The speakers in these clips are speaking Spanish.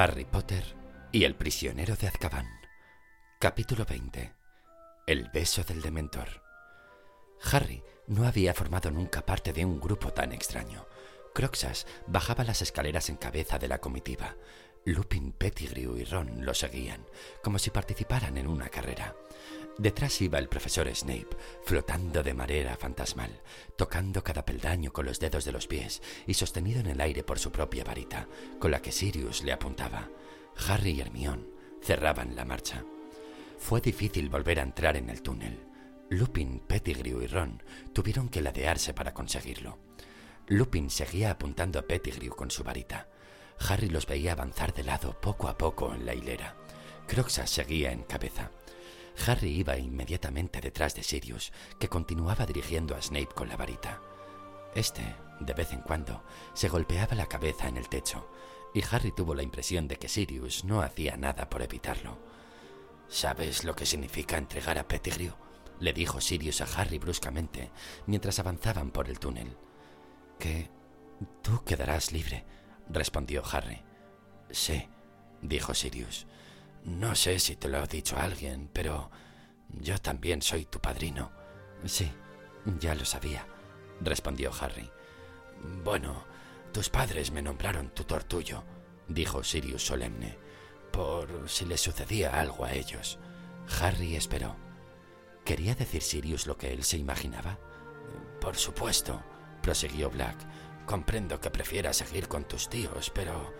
Harry Potter y el prisionero de Azkaban. Capítulo 20. El beso del dementor. Harry no había formado nunca parte de un grupo tan extraño. Croxas bajaba las escaleras en cabeza de la comitiva. Lupin, Pettigrew y Ron lo seguían, como si participaran en una carrera. Detrás iba el profesor Snape, flotando de manera fantasmal, tocando cada peldaño con los dedos de los pies y sostenido en el aire por su propia varita, con la que Sirius le apuntaba. Harry y Hermione cerraban la marcha. Fue difícil volver a entrar en el túnel. Lupin, Pettigrew y Ron tuvieron que ladearse para conseguirlo. Lupin seguía apuntando a Pettigrew con su varita. Harry los veía avanzar de lado poco a poco en la hilera. Croxas seguía en cabeza. Harry iba inmediatamente detrás de Sirius, que continuaba dirigiendo a Snape con la varita. Este, de vez en cuando, se golpeaba la cabeza en el techo, y Harry tuvo la impresión de que Sirius no hacía nada por evitarlo. ¿Sabes lo que significa entregar a Pettigrew? le dijo Sirius a Harry bruscamente, mientras avanzaban por el túnel. Que tú quedarás libre, respondió Harry. Sí, dijo Sirius. No sé si te lo ha dicho alguien, pero yo también soy tu padrino. Sí, ya lo sabía, respondió Harry. Bueno, tus padres me nombraron tutor tuyo, dijo Sirius solemne, por si le sucedía algo a ellos. Harry esperó. ¿Quería decir Sirius lo que él se imaginaba? Por supuesto, prosiguió Black. Comprendo que prefieras seguir con tus tíos, pero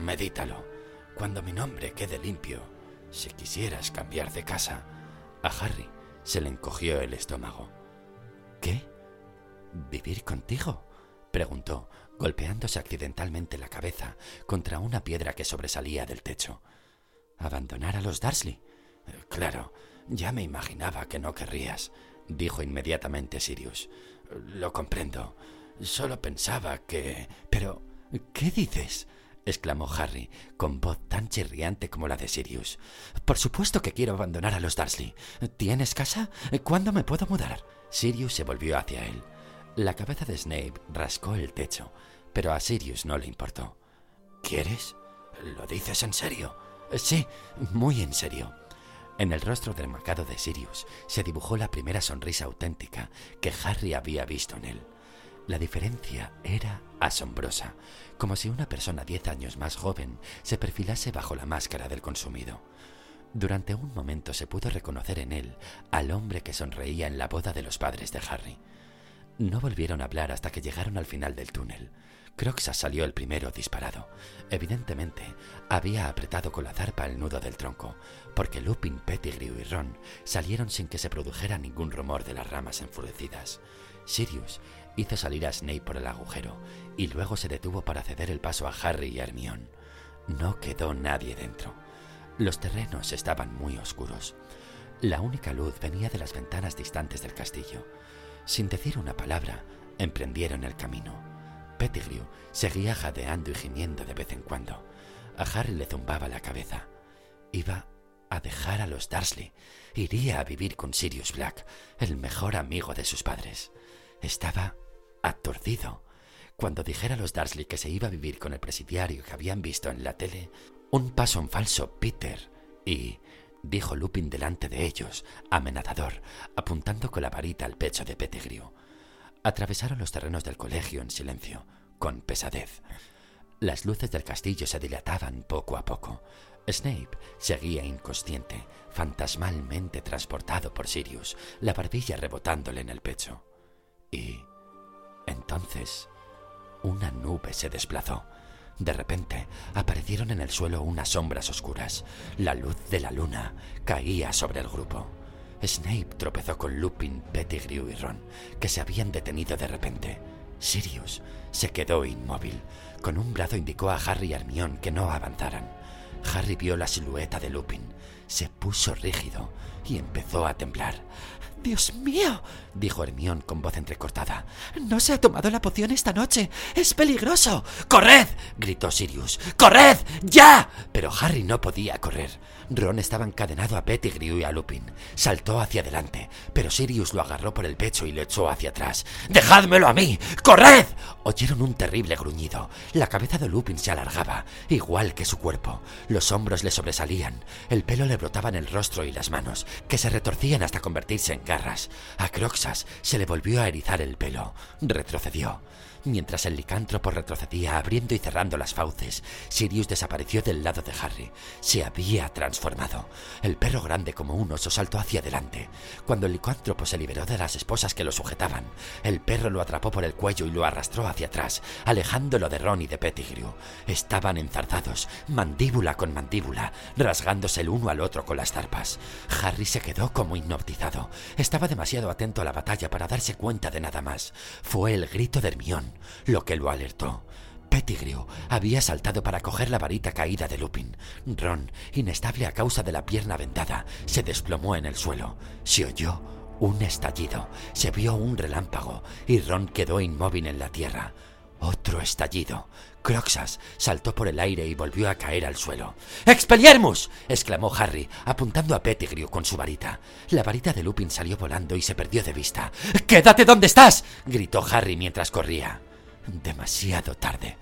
medítalo. Cuando mi nombre quede limpio, si quisieras cambiar de casa, a Harry se le encogió el estómago. ¿Qué? ¿Vivir contigo? preguntó, golpeándose accidentalmente la cabeza contra una piedra que sobresalía del techo. ¿Abandonar a los Darsley? Claro, ya me imaginaba que no querrías, dijo inmediatamente Sirius. Lo comprendo. Solo pensaba que... Pero... ¿Qué dices? Exclamó Harry, con voz tan chirriante como la de Sirius. Por supuesto que quiero abandonar a los Darsley. ¿Tienes casa? ¿Cuándo me puedo mudar? Sirius se volvió hacia él. La cabeza de Snape rascó el techo, pero a Sirius no le importó. ¿Quieres? ¿Lo dices en serio? Sí, muy en serio. En el rostro dermacado de Sirius se dibujó la primera sonrisa auténtica que Harry había visto en él. La diferencia era asombrosa, como si una persona diez años más joven se perfilase bajo la máscara del consumido. Durante un momento se pudo reconocer en él al hombre que sonreía en la boda de los padres de Harry. No volvieron a hablar hasta que llegaron al final del túnel. Croxas salió el primero disparado. Evidentemente, había apretado con la zarpa el nudo del tronco, porque Lupin, Pettigrew y Ron salieron sin que se produjera ningún rumor de las ramas enfurecidas. Sirius hizo salir a Snape por el agujero y luego se detuvo para ceder el paso a Harry y Hermione. No quedó nadie dentro. Los terrenos estaban muy oscuros. La única luz venía de las ventanas distantes del castillo. Sin decir una palabra, emprendieron el camino. Pettigrew seguía jadeando y gimiendo de vez en cuando. A Harry le zumbaba la cabeza. Iba a dejar a los Darsley. Iría a vivir con Sirius Black, el mejor amigo de sus padres. Estaba aturdido. Cuando dijera a los Darsley que se iba a vivir con el presidiario que habían visto en la tele, un paso en falso, Peter, y dijo Lupin delante de ellos, amenazador, apuntando con la varita al pecho de Pettigrew. Atravesaron los terrenos del colegio en silencio, con pesadez. Las luces del castillo se dilataban poco a poco. Snape seguía inconsciente, fantasmalmente transportado por Sirius, la barbilla rebotándole en el pecho. Entonces una nube se desplazó. De repente aparecieron en el suelo unas sombras oscuras. La luz de la luna caía sobre el grupo. Snape tropezó con Lupin, Pettigrew y Ron, que se habían detenido de repente. Sirius se quedó inmóvil. Con un brazo indicó a Harry y Hermione que no avanzaran. Harry vio la silueta de Lupin. Se puso rígido y empezó a temblar. Dios mío, dijo Hermión con voz entrecortada. No se ha tomado la poción esta noche. Es peligroso. ¡Corred! gritó Sirius. ¡Corred! ¡Ya! Pero Harry no podía correr. Ron estaba encadenado a Pettigrew y a Lupin. Saltó hacia adelante, pero Sirius lo agarró por el pecho y lo echó hacia atrás. ¡Dejádmelo a mí! ¡Corred! Oyeron un terrible gruñido. La cabeza de Lupin se alargaba, igual que su cuerpo. Los hombros le sobresalían, el pelo le brotaba en el rostro y las manos, que se retorcían hasta convertirse en garras. A Croxas se le volvió a erizar el pelo. Retrocedió. Mientras el licántropo retrocedía abriendo y cerrando las fauces, Sirius desapareció del lado de Harry. Se había transformado. El perro grande como un oso saltó hacia adelante. Cuando el licántropo se liberó de las esposas que lo sujetaban, el perro lo atrapó por el cuello y lo arrastró hacia atrás, alejándolo de Ron y de Pettigrew. Estaban enzarzados, mandíbula con mandíbula, rasgándose el uno al otro con las zarpas. Harry se quedó como hipnotizado. Estaba demasiado atento a la batalla para darse cuenta de nada más. Fue el grito de Hermión lo que lo alertó. Pettigrew había saltado para coger la varita caída de Lupin. Ron, inestable a causa de la pierna vendada, se desplomó en el suelo. Se oyó un estallido, se vio un relámpago y Ron quedó inmóvil en la tierra. Otro estallido. Croxas saltó por el aire y volvió a caer al suelo. ¡Expelliarmus! exclamó Harry, apuntando a Pettigrew con su varita. La varita de Lupin salió volando y se perdió de vista. ¡Quédate donde estás! gritó Harry mientras corría. Demasiado tarde.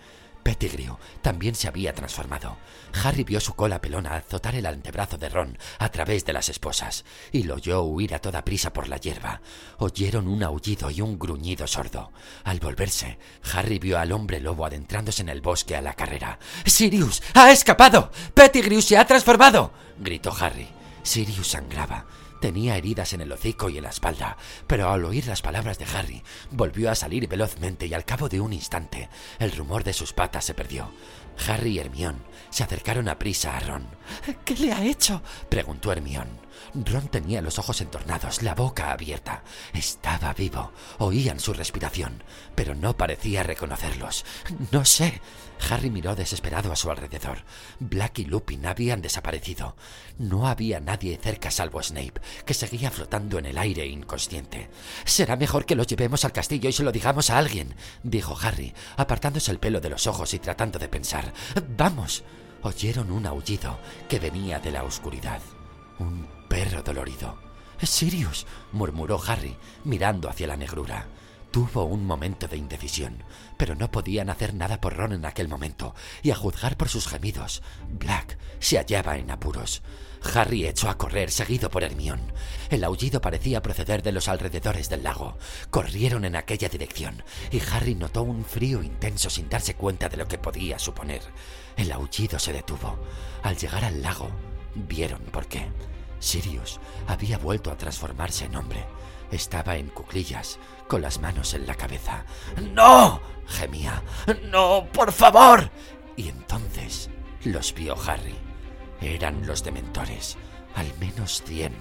Pettigrew también se había transformado. Harry vio su cola pelona azotar el antebrazo de Ron a través de las esposas y lo oyó huir a toda prisa por la hierba. Oyeron un aullido y un gruñido sordo. Al volverse, Harry vio al hombre lobo adentrándose en el bosque a la carrera. ¡Sirius! ¡Ha escapado! ¡Pettigrew se ha transformado! gritó Harry. Sirius sangraba. Tenía heridas en el hocico y en la espalda, pero al oír las palabras de Harry, volvió a salir velozmente y al cabo de un instante, el rumor de sus patas se perdió. Harry y Hermión se acercaron a prisa a Ron. ¿Qué le ha hecho? preguntó Hermión. Ron tenía los ojos entornados, la boca abierta. Estaba vivo. Oían su respiración, pero no parecía reconocerlos. No sé. Harry miró desesperado a su alrededor. Black y Lupin habían desaparecido. No había nadie cerca salvo Snape, que seguía flotando en el aire inconsciente. Será mejor que lo llevemos al castillo y se lo digamos a alguien, dijo Harry, apartándose el pelo de los ojos y tratando de pensar. Vamos. Oyeron un aullido que venía de la oscuridad. Un perro dolorido. Sirius, murmuró Harry, mirando hacia la negrura. Tuvo un momento de indecisión, pero no podían hacer nada por Ron en aquel momento, y a juzgar por sus gemidos, Black se hallaba en apuros. Harry echó a correr, seguido por Hermión. El aullido parecía proceder de los alrededores del lago. Corrieron en aquella dirección, y Harry notó un frío intenso sin darse cuenta de lo que podía suponer. El aullido se detuvo. Al llegar al lago, vieron por qué. Sirius había vuelto a transformarse en hombre. Estaba en cuclillas, con las manos en la cabeza. ¡No! gemía. ¡No, por favor! Y entonces los vio Harry. Eran los dementores, al menos cien,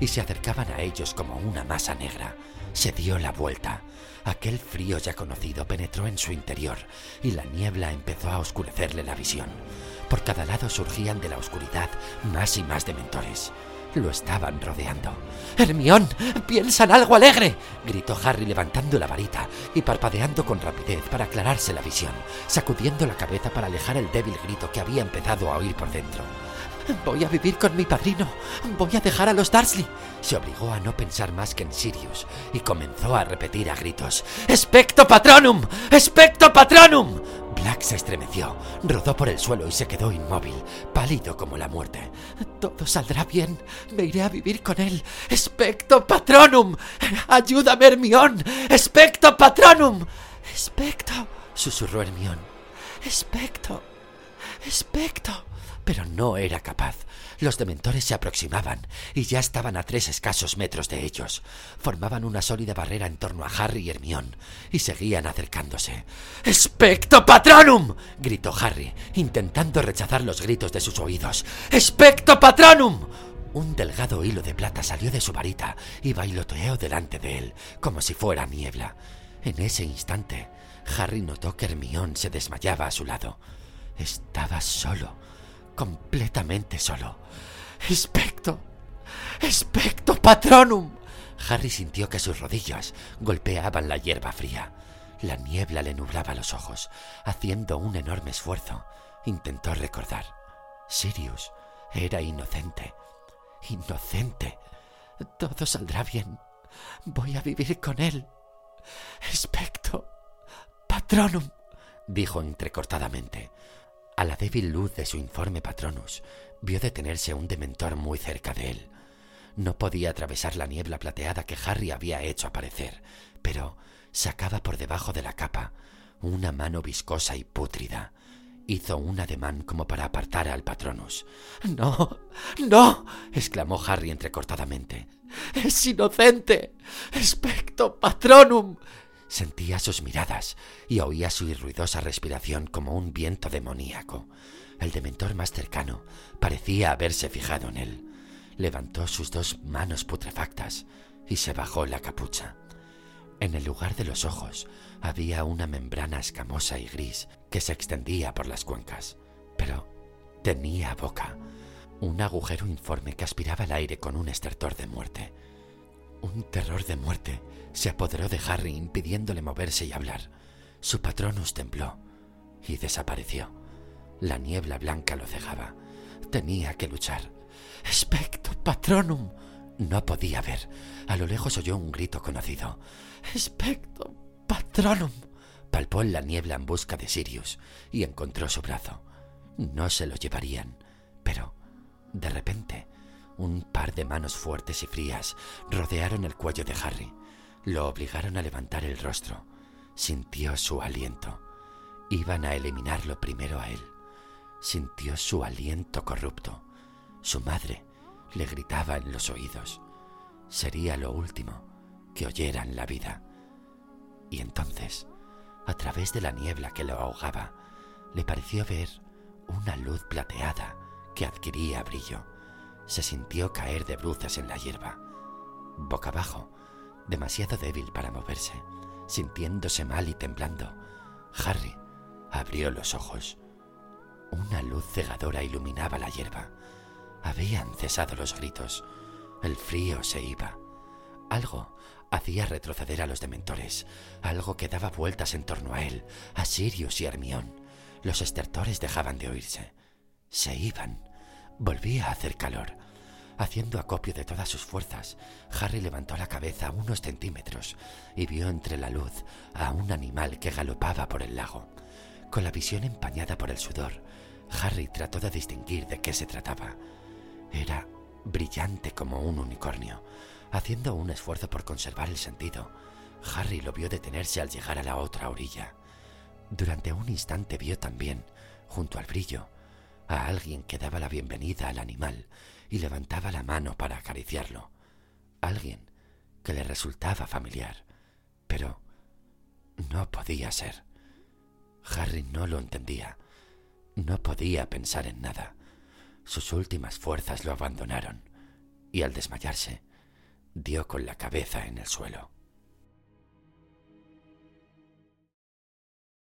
y se acercaban a ellos como una masa negra. Se dio la vuelta. Aquel frío ya conocido penetró en su interior y la niebla empezó a oscurecerle la visión. Por cada lado surgían de la oscuridad más y más dementores. Lo estaban rodeando. Hermión, piensa en algo alegre, gritó Harry levantando la varita y parpadeando con rapidez para aclararse la visión, sacudiendo la cabeza para alejar el débil grito que había empezado a oír por dentro. Voy a vivir con mi padrino. Voy a dejar a los Darsley. Se obligó a no pensar más que en Sirius y comenzó a repetir a gritos: ¡Especto patronum! ¡Especto patronum! Se estremeció, rodó por el suelo y se quedó inmóvil, pálido como la muerte. Todo saldrá bien. Me iré a vivir con él. ¡Especto patronum! ¡Ayúdame, Hermión! ¡Especto patronum! ¡Especto! susurró Hermión. ¡Especto! ¡Especto! Pero no era capaz. Los dementores se aproximaban y ya estaban a tres escasos metros de ellos. Formaban una sólida barrera en torno a Harry y Hermión y seguían acercándose. ¡Especto patronum! gritó Harry, intentando rechazar los gritos de sus oídos. ¡Especto patronum! Un delgado hilo de plata salió de su varita y bailoteó delante de él, como si fuera niebla. En ese instante, Harry notó que Hermión se desmayaba a su lado. Estaba solo completamente solo. Especto. Especto patronum. Harry sintió que sus rodillas golpeaban la hierba fría. La niebla le nublaba los ojos. Haciendo un enorme esfuerzo, intentó recordar. Sirius era inocente. Inocente. Todo saldrá bien. Voy a vivir con él. Especto. Patronum. dijo entrecortadamente. A la débil luz de su informe patronus, vio detenerse un dementor muy cerca de él. No podía atravesar la niebla plateada que Harry había hecho aparecer, pero sacaba por debajo de la capa una mano viscosa y pútrida. Hizo un ademán como para apartar al patronus. No, no, exclamó Harry entrecortadamente. Es inocente. Especto patronum. Sentía sus miradas y oía su ruidosa respiración como un viento demoníaco. El dementor más cercano parecía haberse fijado en él. Levantó sus dos manos putrefactas y se bajó la capucha. En el lugar de los ojos había una membrana escamosa y gris que se extendía por las cuencas, pero tenía boca, un agujero informe que aspiraba el aire con un estertor de muerte. Un terror de muerte se apoderó de Harry impidiéndole moverse y hablar. Su patronus tembló y desapareció. La niebla blanca lo cegaba. Tenía que luchar. Especto patronum. No podía ver. A lo lejos oyó un grito conocido. Especto patronum. Palpó en la niebla en busca de Sirius y encontró su brazo. No se lo llevarían, pero de repente un par de manos fuertes y frías rodearon el cuello de Harry. Lo obligaron a levantar el rostro. Sintió su aliento. Iban a eliminarlo primero a él. Sintió su aliento corrupto. Su madre le gritaba en los oídos. Sería lo último que oyera en la vida. Y entonces, a través de la niebla que lo ahogaba, le pareció ver una luz plateada que adquiría brillo. Se sintió caer de bruces en la hierba. Boca abajo, demasiado débil para moverse, sintiéndose mal y temblando, Harry abrió los ojos. Una luz cegadora iluminaba la hierba. Habían cesado los gritos. El frío se iba. Algo hacía retroceder a los dementores, algo que daba vueltas en torno a él, a Sirius y Hermión. Los estertores dejaban de oírse. Se iban. Volvía a hacer calor. Haciendo acopio de todas sus fuerzas, Harry levantó la cabeza unos centímetros y vio entre la luz a un animal que galopaba por el lago. Con la visión empañada por el sudor, Harry trató de distinguir de qué se trataba. Era brillante como un unicornio. Haciendo un esfuerzo por conservar el sentido, Harry lo vio detenerse al llegar a la otra orilla. Durante un instante vio también, junto al brillo, a alguien que daba la bienvenida al animal y levantaba la mano para acariciarlo. Alguien que le resultaba familiar, pero no podía ser. Harry no lo entendía. No podía pensar en nada. Sus últimas fuerzas lo abandonaron y al desmayarse dio con la cabeza en el suelo.